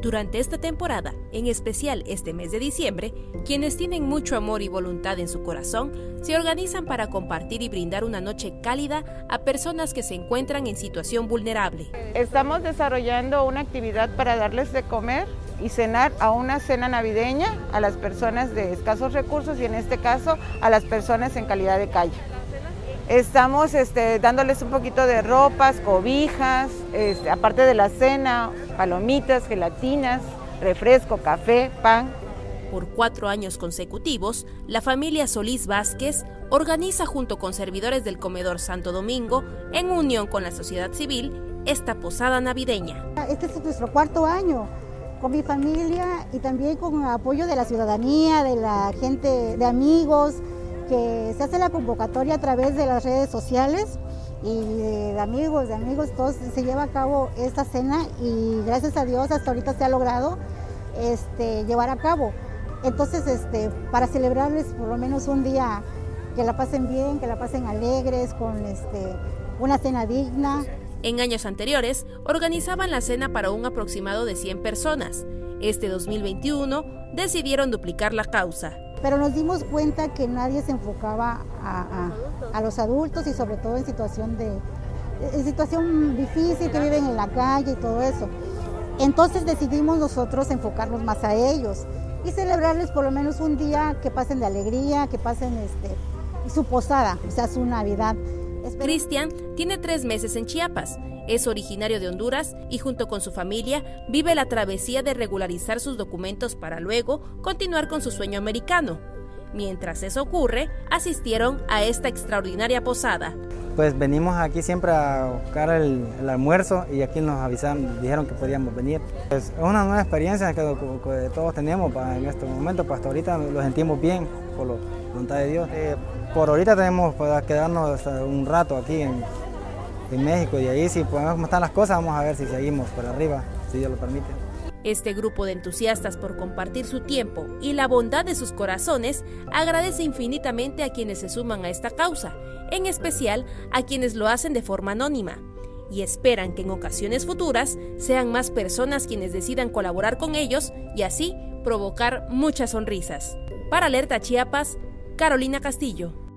Durante esta temporada, en especial este mes de diciembre, quienes tienen mucho amor y voluntad en su corazón se organizan para compartir y brindar una noche cálida a personas que se encuentran en situación vulnerable. Estamos desarrollando una actividad para darles de comer y cenar a una cena navideña a las personas de escasos recursos y en este caso a las personas en calidad de calle. Estamos este, dándoles un poquito de ropas, cobijas, este, aparte de la cena, palomitas, gelatinas, refresco, café, pan. Por cuatro años consecutivos, la familia Solís Vázquez organiza junto con servidores del Comedor Santo Domingo, en unión con la sociedad civil, esta posada navideña. Este es nuestro cuarto año con mi familia y también con el apoyo de la ciudadanía, de la gente, de amigos, que se hace la convocatoria a través de las redes sociales y de amigos, de amigos, todos se lleva a cabo esta cena y gracias a Dios hasta ahorita se ha logrado este, llevar a cabo. Entonces, este, para celebrarles por lo menos un día que la pasen bien, que la pasen alegres, con este, una cena digna. En años anteriores, organizaban la cena para un aproximado de 100 personas. Este 2021 decidieron duplicar la causa pero nos dimos cuenta que nadie se enfocaba a, los adultos y sobre todo en situación de en situación difícil que viven en la calle y todo eso. Entonces decidimos nosotros enfocarnos más a ellos y celebrarles por lo menos un día que pasen de alegría, que pasen este, su posada, o sea, su Navidad. Cristian tiene tres meses en Chiapas es originario de Honduras y junto con su familia vive la travesía de regularizar sus documentos para luego continuar con su sueño americano. Mientras eso ocurre, asistieron a esta extraordinaria posada. Pues venimos aquí siempre a buscar el, almuerzo y aquí nos avisaron, dijeron que podíamos venir. Es una nueva experiencia que, todos tenemos en este momento, pues hasta ahorita lo sentimos bien por la voluntad de Dios. Eh, por ahorita tenemos que quedarnos un rato aquí en, en México y ahí si podemos cómo están las cosas, vamos a ver si seguimos por arriba, si Dios lo permite. Este grupo de entusiastas por compartir su tiempo y la bondad de sus corazones agradece infinitamente a quienes se suman a esta causa, en especial a quienes lo hacen de forma anónima, y esperan que en ocasiones futuras sean más personas quienes decidan colaborar con ellos y así provocar muchas sonrisas. Para Alerta Chiapas, Carolina Castillo.